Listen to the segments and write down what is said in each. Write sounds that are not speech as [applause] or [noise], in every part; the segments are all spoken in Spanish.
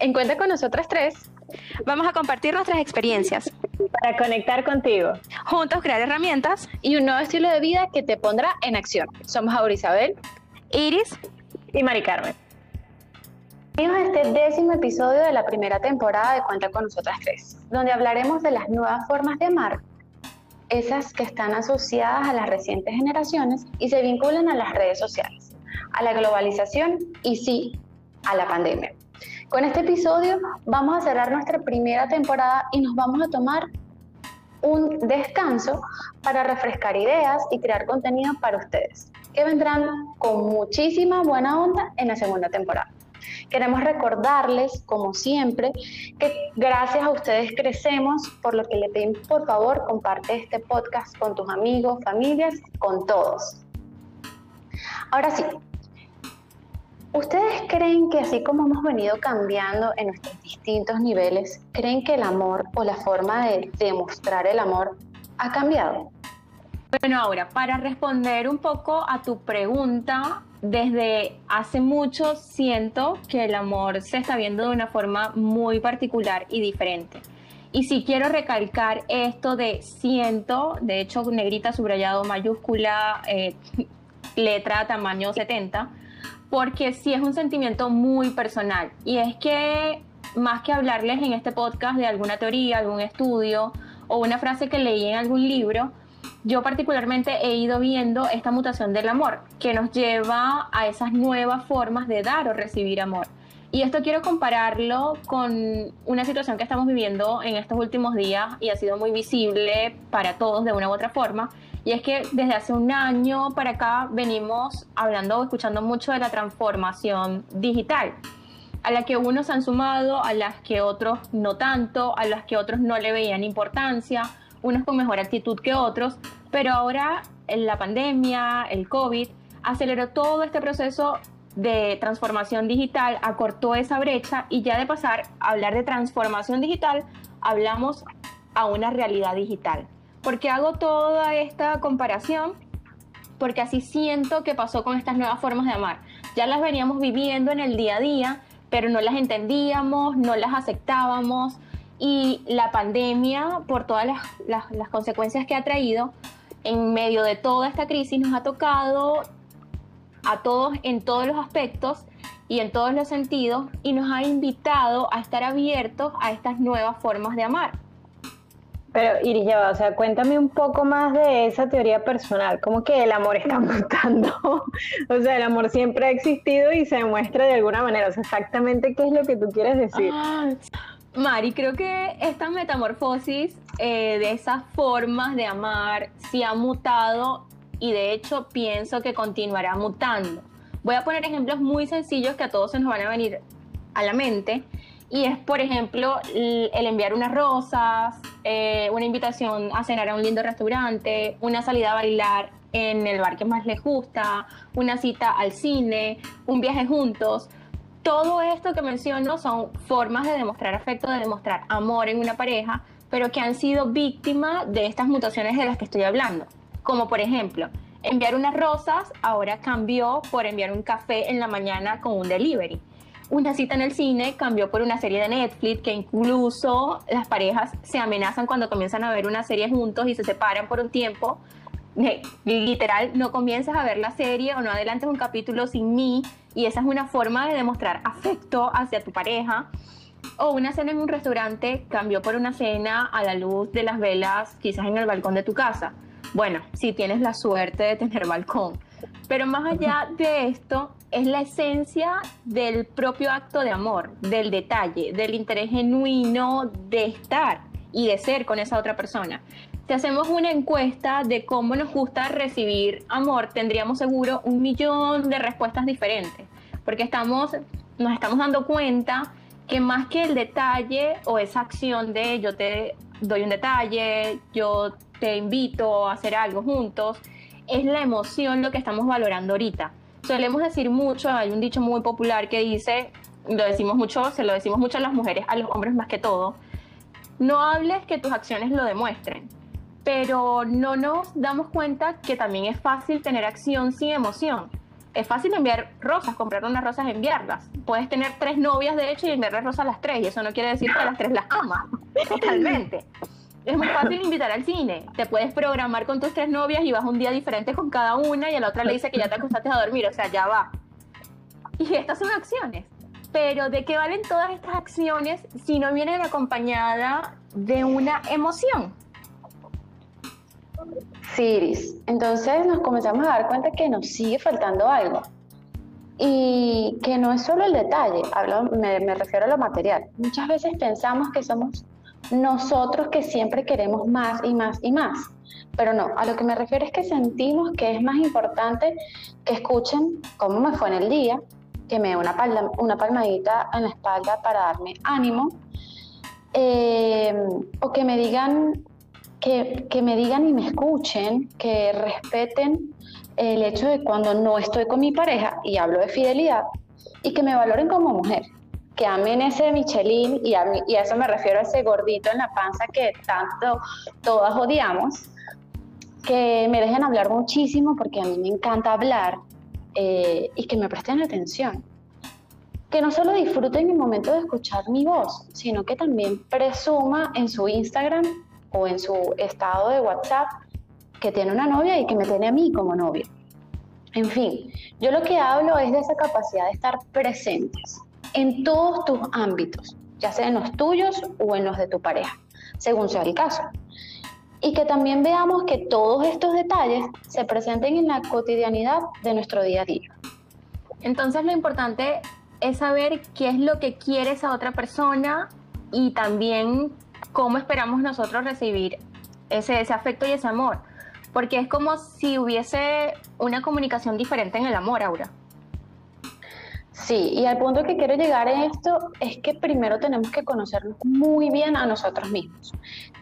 En Cuenta con nosotras tres, vamos a compartir nuestras experiencias para conectar contigo. Juntos crear herramientas y un nuevo estilo de vida que te pondrá en acción. Somos Aura Isabel, Iris y Mari Carmen. Bienvenidos a este décimo episodio de la primera temporada de Cuenta con nosotras tres, donde hablaremos de las nuevas formas de amar, esas que están asociadas a las recientes generaciones y se vinculan a las redes sociales, a la globalización y sí, a la pandemia. Con este episodio vamos a cerrar nuestra primera temporada y nos vamos a tomar un descanso para refrescar ideas y crear contenido para ustedes, que vendrán con muchísima buena onda en la segunda temporada. Queremos recordarles, como siempre, que gracias a ustedes crecemos, por lo que le pedimos, por favor, comparte este podcast con tus amigos, familias, con todos. Ahora sí, ¿Ustedes creen que así como hemos venido cambiando en nuestros distintos niveles, creen que el amor o la forma de demostrar el amor ha cambiado? Bueno, ahora, para responder un poco a tu pregunta, desde hace mucho siento que el amor se está viendo de una forma muy particular y diferente. Y si quiero recalcar esto de siento, de hecho negrita, subrayado, mayúscula, eh, [laughs] letra tamaño 70, porque sí es un sentimiento muy personal. Y es que más que hablarles en este podcast de alguna teoría, algún estudio o una frase que leí en algún libro, yo particularmente he ido viendo esta mutación del amor, que nos lleva a esas nuevas formas de dar o recibir amor. Y esto quiero compararlo con una situación que estamos viviendo en estos últimos días y ha sido muy visible para todos de una u otra forma, y es que desde hace un año para acá venimos hablando escuchando mucho de la transformación digital, a la que unos han sumado, a las que otros no tanto, a las que otros no le veían importancia, unos con mejor actitud que otros, pero ahora la pandemia, el COVID, aceleró todo este proceso de transformación digital, acortó esa brecha y ya de pasar a hablar de transformación digital, hablamos a una realidad digital. ¿Por qué hago toda esta comparación? Porque así siento que pasó con estas nuevas formas de amar. Ya las veníamos viviendo en el día a día, pero no las entendíamos, no las aceptábamos. Y la pandemia, por todas las, las consecuencias que ha traído, en medio de toda esta crisis nos ha tocado a todos en todos los aspectos y en todos los sentidos y nos ha invitado a estar abiertos a estas nuevas formas de amar. Pero Iris, o sea, cuéntame un poco más de esa teoría personal, ¿cómo que el amor está [laughs] mutando? o sea, el amor siempre ha existido y se demuestra de alguna manera, o sea, exactamente qué es lo que tú quieres decir. Ah, Mari, creo que esta metamorfosis eh, de esas formas de amar sí ha mutado y de hecho pienso que continuará mutando. Voy a poner ejemplos muy sencillos que a todos se nos van a venir a la mente y es, por ejemplo, el enviar unas rosas, eh, una invitación a cenar a un lindo restaurante, una salida a bailar en el bar que más les gusta, una cita al cine, un viaje juntos. Todo esto que menciono son formas de demostrar afecto, de demostrar amor en una pareja, pero que han sido víctimas de estas mutaciones de las que estoy hablando. Como por ejemplo, enviar unas rosas ahora cambió por enviar un café en la mañana con un delivery una cita en el cine cambió por una serie de Netflix que incluso las parejas se amenazan cuando comienzan a ver una serie juntos y se separan por un tiempo. Literal, no comienzas a ver la serie o no adelantes un capítulo sin mí y esa es una forma de demostrar afecto hacia tu pareja. O una cena en un restaurante cambió por una cena a la luz de las velas, quizás en el balcón de tu casa. Bueno, si tienes la suerte de tener balcón. Pero más allá de esto, es la esencia del propio acto de amor, del detalle, del interés genuino de estar y de ser con esa otra persona. Si hacemos una encuesta de cómo nos gusta recibir amor, tendríamos seguro un millón de respuestas diferentes, porque estamos, nos estamos dando cuenta que más que el detalle o esa acción de yo te doy un detalle, yo te invito a hacer algo juntos, es la emoción lo que estamos valorando ahorita solemos decir mucho, hay un dicho muy popular que dice, lo decimos mucho, se lo decimos mucho a las mujeres, a los hombres más que todo, no hables que tus acciones lo demuestren, pero no nos damos cuenta que también es fácil tener acción sin emoción. es fácil enviar rosas, comprar unas rosas, enviarlas. Puedes tener tres novias, de hecho, y enviarle rosas a las tres, y eso no quiere decir que a las tres las amas, totalmente. Es muy fácil invitar al cine. Te puedes programar con tus tres novias y vas un día diferente con cada una y a la otra le dice que ya te acostaste a dormir, o sea, ya va. Y estas son acciones. Pero ¿de qué valen todas estas acciones si no vienen acompañada de una emoción? Siris. Entonces nos comenzamos a dar cuenta que nos sigue faltando algo. Y que no es solo el detalle, hablo, me, me refiero a lo material. Muchas veces pensamos que somos nosotros que siempre queremos más y más y más. Pero no, a lo que me refiero es que sentimos que es más importante que escuchen cómo me fue en el día, que me dé una, una palmadita en la espalda para darme ánimo, eh, o que me digan que, que, me digan y me escuchen, que respeten el hecho de cuando no estoy con mi pareja y hablo de fidelidad y que me valoren como mujer, que amen ese Michelin y a, y a eso me refiero a ese gordito en la panza que tanto todas odiamos, que me dejen hablar muchísimo porque a mí me encanta hablar eh, y que me presten atención. Que no solo disfruten el momento de escuchar mi voz, sino que también presuma en su Instagram o en su estado de WhatsApp que tiene una novia y que me tiene a mí como novia. En fin, yo lo que hablo es de esa capacidad de estar presentes en todos tus ámbitos, ya sea en los tuyos o en los de tu pareja, según sea el caso y que también veamos que todos estos detalles se presenten en la cotidianidad de nuestro día a día. Entonces lo importante es saber qué es lo que quiere esa otra persona y también cómo esperamos nosotros recibir ese, ese afecto y ese amor. Porque es como si hubiese una comunicación diferente en el amor, Aura. Sí, y al punto que quiero llegar en esto es que primero tenemos que conocernos muy bien a nosotros mismos.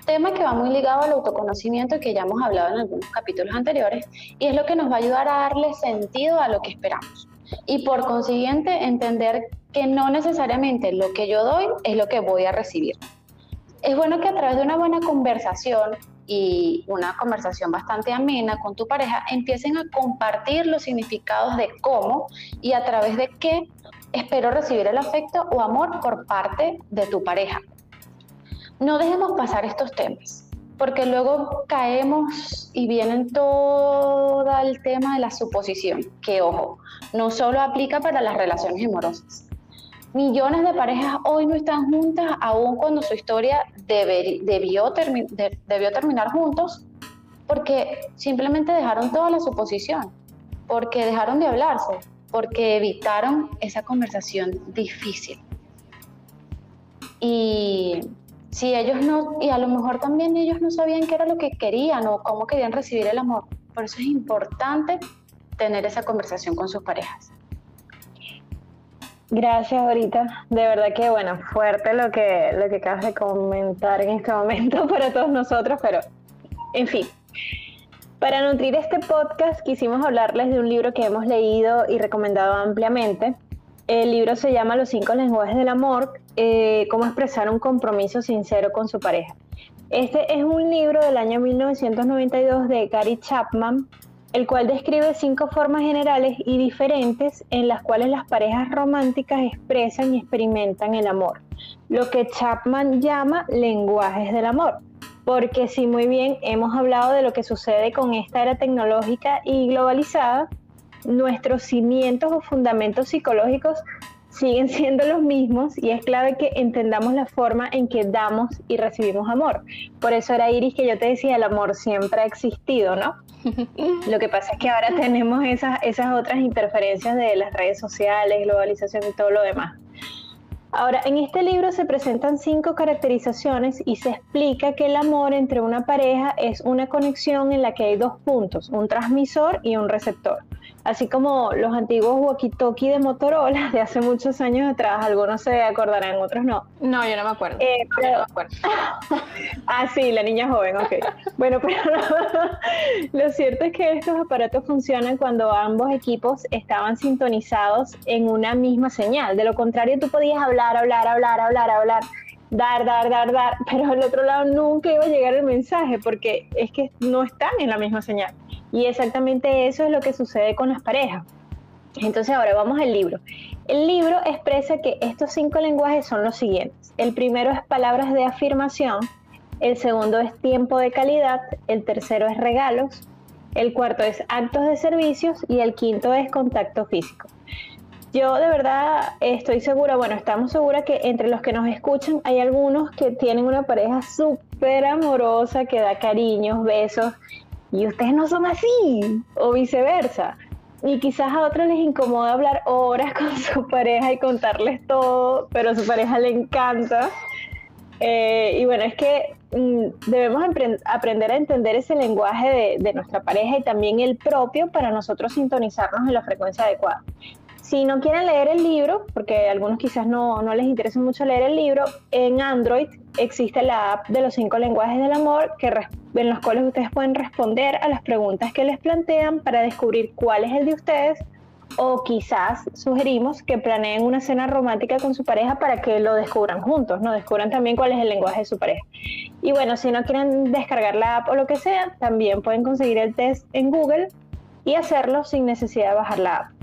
Tema que va muy ligado al autoconocimiento que ya hemos hablado en algunos capítulos anteriores y es lo que nos va a ayudar a darle sentido a lo que esperamos. Y por consiguiente entender que no necesariamente lo que yo doy es lo que voy a recibir. Es bueno que a través de una buena conversación y una conversación bastante amena con tu pareja, empiecen a compartir los significados de cómo y a través de qué espero recibir el afecto o amor por parte de tu pareja. No dejemos pasar estos temas, porque luego caemos y vienen todo el tema de la suposición, que ojo, no solo aplica para las relaciones amorosas. Millones de parejas hoy no están juntas, aun cuando su historia debió, debió terminar juntos, porque simplemente dejaron toda la suposición, porque dejaron de hablarse, porque evitaron esa conversación difícil. Y si ellos no, y a lo mejor también ellos no sabían qué era lo que querían o cómo querían recibir el amor. Por eso es importante tener esa conversación con sus parejas. Gracias, ahorita. De verdad que, bueno, fuerte lo que, lo que acabas de comentar en este momento [laughs] para todos nosotros, pero, en fin. Para nutrir este podcast quisimos hablarles de un libro que hemos leído y recomendado ampliamente. El libro se llama Los cinco lenguajes del amor, eh, cómo expresar un compromiso sincero con su pareja. Este es un libro del año 1992 de Gary Chapman, el cual describe cinco formas generales y diferentes en las cuales las parejas románticas expresan y experimentan el amor, lo que Chapman llama lenguajes del amor porque si muy bien hemos hablado de lo que sucede con esta era tecnológica y globalizada, nuestros cimientos o fundamentos psicológicos siguen [laughs] siendo los mismos y es clave que entendamos la forma en que damos y recibimos amor. Por eso era Iris que yo te decía, el amor siempre ha existido, ¿no? [laughs] Lo que pasa es que ahora tenemos esas, esas otras interferencias de las redes sociales, globalización y todo lo demás. Ahora, en este libro se presentan cinco caracterizaciones y se explica que el amor entre una pareja es una conexión en la que hay dos puntos, un transmisor y un receptor así como los antiguos walkie-talkie de Motorola de hace muchos años atrás, algunos se acordarán, otros no. No, yo no me acuerdo. Eh, no me acuerdo. [laughs] ah, sí, la niña joven, ok. Bueno, [laughs] pero lo cierto es que estos aparatos funcionan cuando ambos equipos estaban sintonizados en una misma señal. De lo contrario, tú podías hablar, hablar, hablar, hablar, hablar dar, dar, dar, dar, pero al otro lado nunca iba a llegar el mensaje porque es que no están en la misma señal. Y exactamente eso es lo que sucede con las parejas. Entonces ahora vamos al libro. El libro expresa que estos cinco lenguajes son los siguientes. El primero es palabras de afirmación, el segundo es tiempo de calidad, el tercero es regalos, el cuarto es actos de servicios y el quinto es contacto físico. Yo de verdad estoy segura, bueno, estamos seguras que entre los que nos escuchan hay algunos que tienen una pareja súper amorosa que da cariños, besos y ustedes no son así o viceversa. Y quizás a otros les incomoda hablar horas [laughs] con su pareja y contarles todo, pero a su pareja le encanta. Eh, y bueno, es que mm, debemos aprender a entender ese lenguaje de, de, nuestra pareja y también el propio para nosotros sintonizarnos en la frecuencia adecuada. Si no quieren leer el libro, porque a algunos quizás no, no les interesa mucho leer el libro, en Android existe la app de los cinco lenguajes del amor que en los cuales ustedes pueden responder a las preguntas que les plantean para descubrir cuál es el de ustedes o quizás sugerimos que planeen una cena romántica con su pareja para que lo descubran juntos, ¿no? Descubran también cuál es el lenguaje de su pareja. Y bueno, si no quieren descargar la app o lo que sea, también pueden conseguir el test en Google y hacerlo sin necesidad de bajar la app.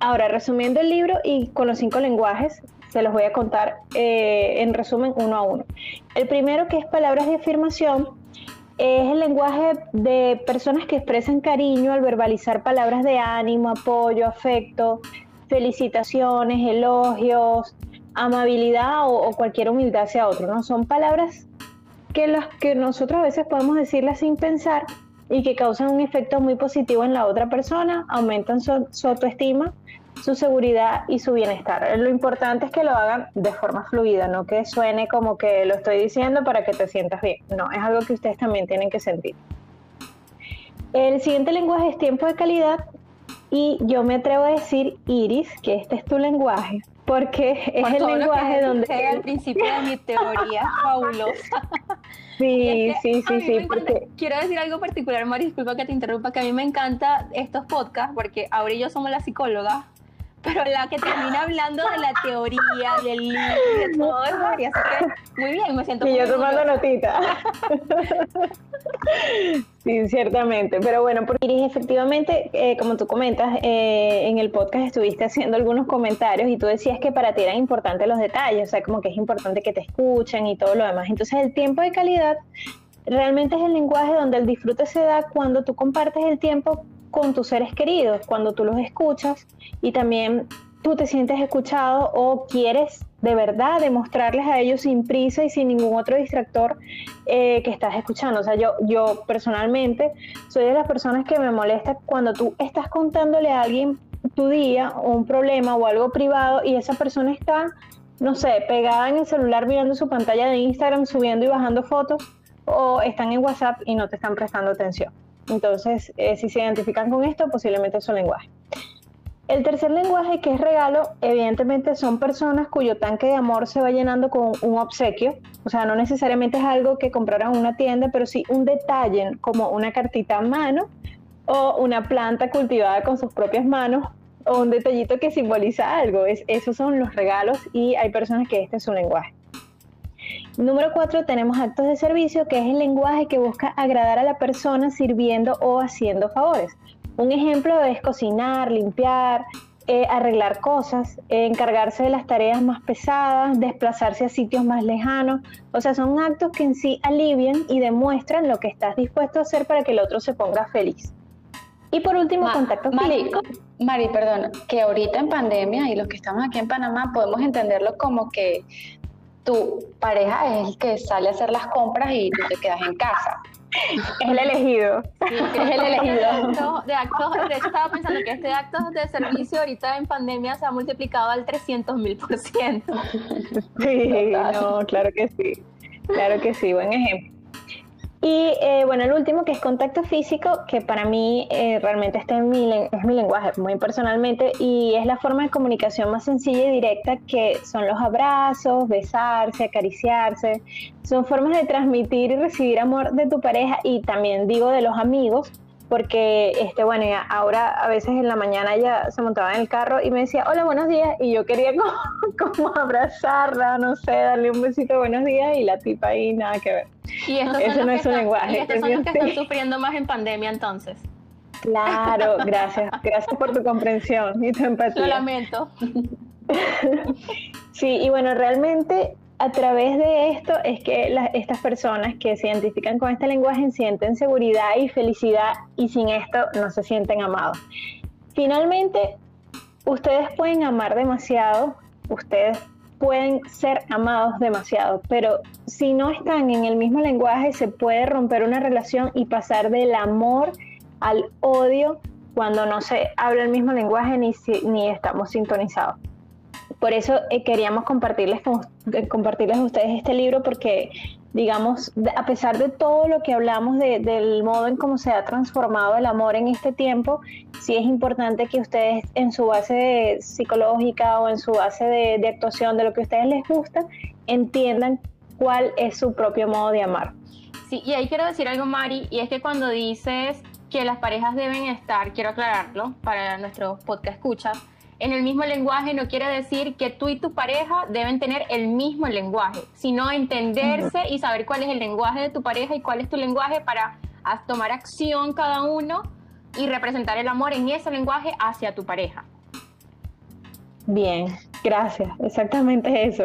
Ahora, resumiendo el libro y con los cinco lenguajes, se los voy a contar eh, en resumen uno a uno. El primero, que es palabras de afirmación, es el lenguaje de personas que expresan cariño al verbalizar palabras de ánimo, apoyo, afecto, felicitaciones, elogios, amabilidad o, cualquier humildad hacia otro. ¿no? Son palabras que las que nosotros a veces podemos decirlas sin pensar y que causan un efecto muy positivo en la otra persona, aumentan su, autoestima, su seguridad y su bienestar. Lo importante es que lo hagan de forma fluida, no que suene como que lo estoy diciendo para que te sientas bien. No, es algo que ustedes también tienen que sentir. El siguiente lenguaje es tiempo de calidad y yo me atrevo a decir, Iris, que este es tu lenguaje, porque es el lenguaje donde... Al principio de mi teoría [laughs] fabulosa. Sí, sí, sí, sí. Porque... Quiero decir algo particular, Mari, disculpa que te interrumpa, que a mí me encanta estos podcasts porque ahora y yo somos la psicóloga pero la que termina hablando de la teoría, del libro, de [laughs] todo es María. Así que muy bien, me siento Y yo tomando notita. [laughs] sí, ciertamente. Pero bueno, porque Iris, efectivamente, eh, como tú comentas, eh, en el podcast estuviste haciendo algunos comentarios y tú decías que para ti eran importantes los detalles, o sea, como que es importante que te escuchen y todo lo demás. Entonces, el tiempo de calidad realmente es el lenguaje donde el disfrute se da cuando tú compartes el tiempo con tus seres queridos, cuando tú los escuchas y también tú te sientes escuchado o quieres de verdad demostrarles a ellos sin prisa y sin ningún otro distractor eh, que estás escuchando. O sea, yo, yo personalmente soy de las personas que me molesta cuando tú estás contándole a alguien tu día o un problema o algo privado y esa persona está, no sé, pegada en el celular mirando su pantalla de Instagram, subiendo y bajando fotos o están en WhatsApp y no te están prestando atención. Entonces, eh, si se identifican con esto, posiblemente es su lenguaje. El tercer lenguaje, que es regalo, evidentemente son personas cuyo tanque de amor se va llenando con un obsequio. O sea, no necesariamente es algo que compraron en una tienda, pero sí un detalle como una cartita a mano o una planta cultivada con sus propias manos o un detallito que simboliza algo. Es, esos son los regalos y hay personas que este es su lenguaje. Número cuatro, tenemos actos de servicio, que es el lenguaje que busca agradar a la persona sirviendo o haciendo favores. Un ejemplo es cocinar, limpiar, eh, arreglar cosas, eh, encargarse de las tareas más pesadas, desplazarse a sitios más lejanos. O sea, son actos que en sí alivian y demuestran lo que estás dispuesto a hacer para que el otro se ponga feliz. Y por último, contacto Mari, Mari, perdón, que ahorita en pandemia y los que estamos aquí en Panamá podemos entenderlo como que tu pareja es el que sale a hacer las compras y tú te quedas en casa. [laughs] Es el elegido. [laughs] es el elegido. De, actos, de hecho, estaba pensando que este acto de servicio ahorita en pandemia se ha multiplicado al 300 mil por ciento. [laughs] Sí, no, claro que sí. Claro que sí, buen ejemplo. Y eh, bueno, el último que es contacto físico, que para mí eh, realmente este es mi, es mi lenguaje, muy personalmente, y es la forma de comunicación más sencilla y directa que son los abrazos, besarse, acariciarse. Son formas de transmitir y recibir amor de tu pareja y también digo de los amigos, porque este bueno ahora a veces en la mañana ella se montaba en el carro y me decía hola buenos días y yo quería como, [laughs] abrazarla no sé darle un besito buenos días y la tipa ahí nada que ver y eso no es un lenguaje y estos son los que están sufriendo más en pandemia entonces Claro, gracias. Gracias por tu comprensión y tu empatía. Lo lamento. sí, y bueno, realmente a través de esto es que estas personas que se identifican con este lenguaje sienten seguridad y felicidad y sin esto no se sienten amados. Finalmente, ustedes pueden amar demasiado, ustedes pueden ser amados demasiado, pero si no están en el mismo lenguaje se puede romper una relación y pasar del amor al odio cuando no se habla el mismo lenguaje ni, ni estamos sintonizados. Por eso eh, queríamos compartirles, eh, compartirles a ustedes este libro porque, digamos, a pesar de todo lo que hablamos del modo en cómo se ha transformado el amor en este tiempo, sí es importante que ustedes en su base psicológica o en su base de, actuación, de lo que a ustedes les gusta, entiendan cuál es su propio modo de amar. Sí, y ahí quiero decir algo, Mari, y es que cuando dices que las parejas deben estar, quiero aclararlo para nuestros podcast escuchas, en el mismo lenguaje no quiere decir que tú y tu pareja deben tener el mismo lenguaje, sino entenderse y saber cuál es el lenguaje de tu pareja y cuál es tu lenguaje para tomar acción cada uno y representar el amor en ese lenguaje hacia tu pareja. Bien, gracias, exactamente eso.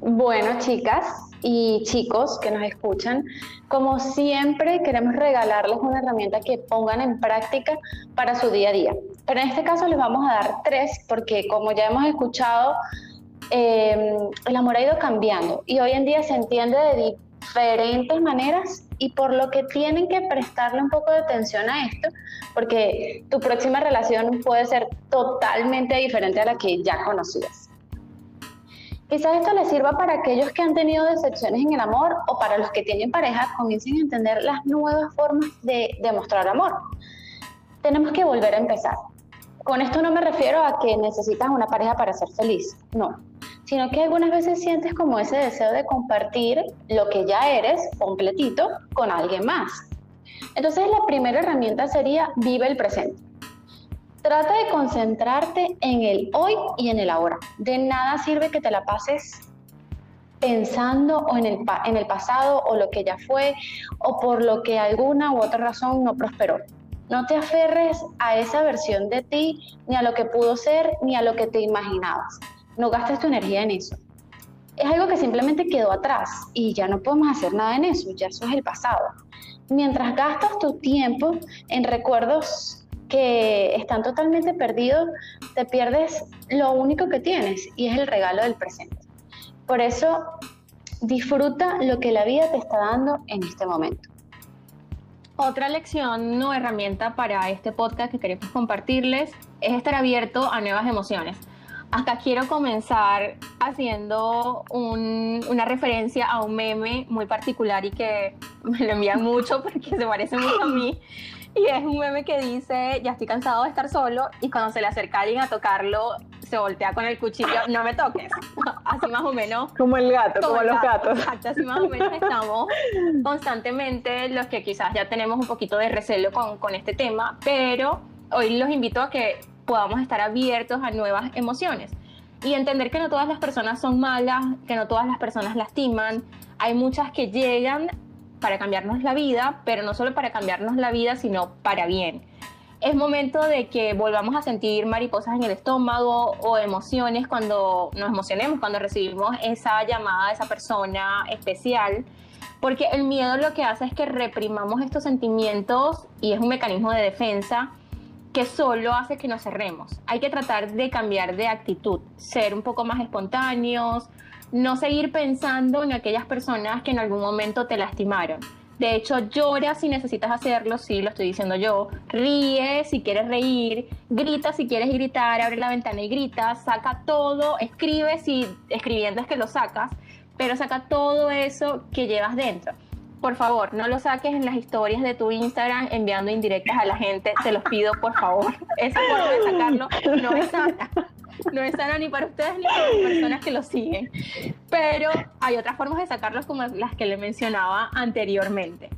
Bueno, chicas y chicos que nos escuchan, como siempre queremos regalarles una herramienta que pongan en práctica para su día a día. Pero en este caso les vamos a dar tres porque como ya hemos escuchado, em, el amor ha ido cambiando y hoy en día se entiende de diferentes maneras y por lo que tienen que prestarle un poco de atención a esto, porque tu próxima relación puede ser totalmente diferente a la que ya conocías. Quizás esto les sirva para aquellos que han tenido decepciones en el amor o para los que tienen pareja comiencen a entender las nuevas formas de demostrar amor. Tenemos que volver a empezar. Con esto no me refiero a que necesitas una pareja para ser feliz, no, sino que algunas veces sientes como ese deseo de compartir lo que ya eres completito con alguien más. Entonces la primera herramienta sería vive el presente. Trata de concentrarte en el hoy y en el ahora. De nada sirve que te la pases pensando en el, en el pasado o lo que ya fue o por lo que alguna u otra razón no prosperó. No te aferres a esa versión de ti, ni a lo que pudo ser, ni a lo que te imaginabas. No gastes tu energía en eso. Es algo que simplemente quedó atrás y ya no podemos hacer nada en eso, ya eso es el pasado. Mientras gastas tu tiempo en recuerdos que están totalmente perdidos, te pierdes lo único que tienes y es el regalo del presente. Por eso, disfruta lo que la vida te está dando en este momento. Otra lección o herramienta para este podcast que queremos compartirles es estar abierto a nuevas emociones. Hasta quiero comenzar haciendo una referencia a un meme muy particular y que [laughs] me lo envían mucho porque se parece mucho a mí, y es un meme que dice, ya estoy cansado de estar solo y cuando se le acerca alguien a tocarlo, se voltea con el cuchillo, no me toques. [laughs] Así más o menos. Como el gato, como, los gatos. Exacto, así más o menos estamos [laughs] constantemente los que quizás ya tenemos un poquito de recelo con, con este tema, pero hoy los invito a que podamos estar abiertos a nuevas emociones y entender que no todas las personas son malas, que no todas las personas lastiman. Hay muchas que llegan para cambiarnos la vida, pero no solo para cambiarnos la vida, sino para bien. Es momento de que volvamos a sentir mariposas en el estómago o emociones cuando nos emocionemos, cuando recibimos esa llamada de esa persona especial, porque el miedo lo que hace es que reprimamos estos sentimientos y es un mecanismo de defensa que solo hace que nos cerremos. Hay que tratar de cambiar de actitud, ser un poco más espontáneos, no seguir pensando en aquellas personas que en algún momento te lastimaron. De hecho, llora si necesitas hacerlo, sí, lo estoy diciendo yo. Ríe si quieres reír, grita si quieres gritar, abre la ventana y grita, saca todo, escribe si escribiendo es que lo sacas, pero saca todo eso que llevas dentro. Por favor, no lo saques en las historias de tu Instagram enviando indirectas a la gente, te los pido por favor. Esa forma de sacarlo no es sana no es ni para ustedes ni para las personas que lo siguen. Pero hay otras formas de sacarlos como las que le mencionaba anteriormente.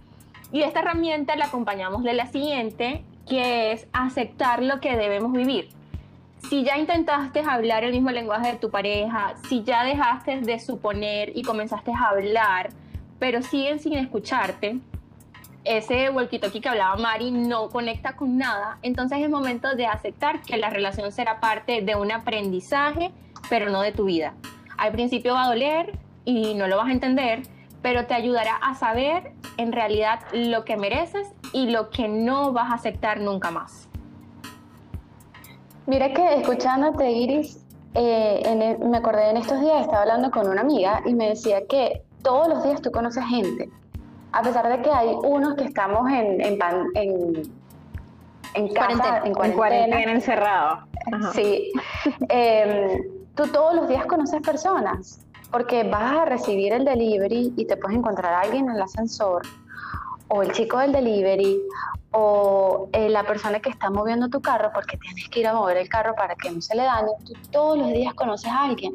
Y esta herramienta la acompañamos de la siguiente, que es aceptar lo que debemos vivir. Si ya intentaste hablar el mismo lenguaje de tu pareja, si ya dejaste de suponer y comenzaste a hablar, pero siguen sin escucharte, ese walkie-talkie que hablaba Mari no conecta con nada, entonces es momento de aceptar que la relación será parte de un aprendizaje, pero no de tu vida. Al principio va a doler y no lo vas a entender, pero te ayudará a saber en realidad lo que mereces y lo que no vas a aceptar nunca más. Mira que escuchándote, Iris, eh, me acordé en estos días, estaba hablando con una amiga y me decía que todos los días tú conoces gente, a pesar de que hay unos que estamos en, en, en, en casa, en cuarentena, encerrado. Sí. [laughs] Em, tú todos los días conoces personas porque vas a recibir el delivery y te puedes encontrar a alguien en el ascensor, o el chico del delivery, o eh, la persona que está moviendo tu carro porque tienes que ir a mover el carro para que no se le dañe. Tú todos los días conoces a alguien.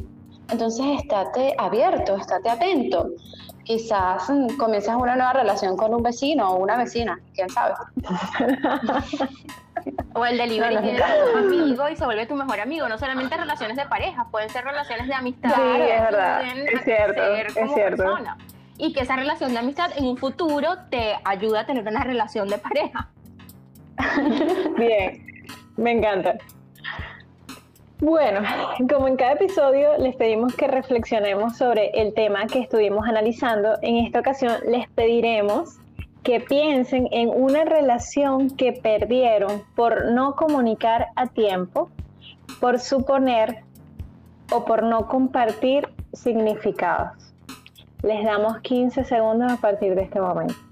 Entonces, estate abierto, estate atento. Quizás mm, comiences una nueva relación con un vecino o una vecina, quién sabe. [laughs] O el delivery tiene tu amigo y se vuelve tu mejor amigo. No solamente relaciones de pareja, pueden ser relaciones de amistad. Sí, es verdad. Es cierto, es cierto. Y que esa relación de amistad en un futuro te ayuda a tener una relación de pareja. [laughs] Bien, me encanta. Bueno, como en cada episodio les pedimos que reflexionemos sobre el tema que estuvimos analizando, en esta ocasión les pediremos que piensen en una relación que perdieron por no comunicar a tiempo, por suponer o por no compartir significados. Les damos 15 segundos a partir de este momento.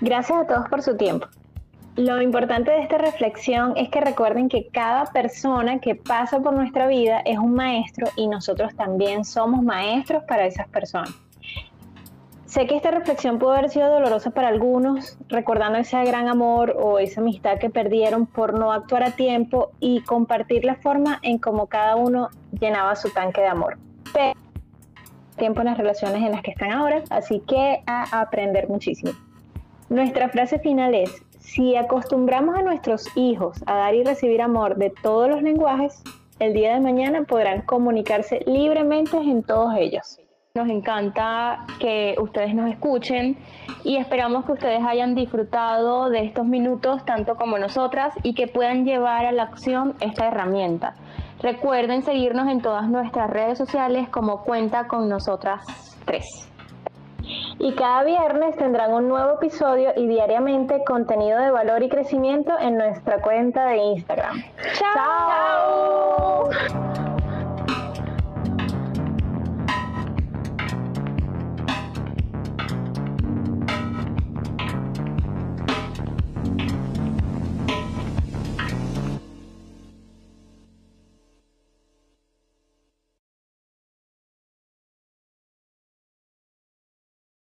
Gracias a todos por su tiempo. Lo importante de esta reflexión es que recuerden que cada persona que pasa por nuestra vida es un maestro y nosotros también somos maestros para esas personas. Sé que esta reflexión pudo haber sido dolorosa para algunos, recordando ese gran amor o esa amistad que perdieron por no actuar a tiempo y compartir la forma en cómo cada uno llenaba su tanque de amor. Pero tiempo en las relaciones en las que están ahora, así que a aprender muchísimo. Nuestra frase final es, si acostumbramos a nuestros hijos a dar y recibir amor de todos los lenguajes, el día de mañana podrán comunicarse libremente en todos ellos. Nos encanta que ustedes nos escuchen y esperamos que ustedes hayan disfrutado de estos minutos tanto como nosotras y que puedan llevar a la acción esta herramienta. Recuerden seguirnos en todas nuestras redes sociales como cuenta con nosotras tres y cada viernes tendrán un nuevo episodio y diariamente contenido de valor y crecimiento en nuestra cuenta de Instagram. ¡Chao!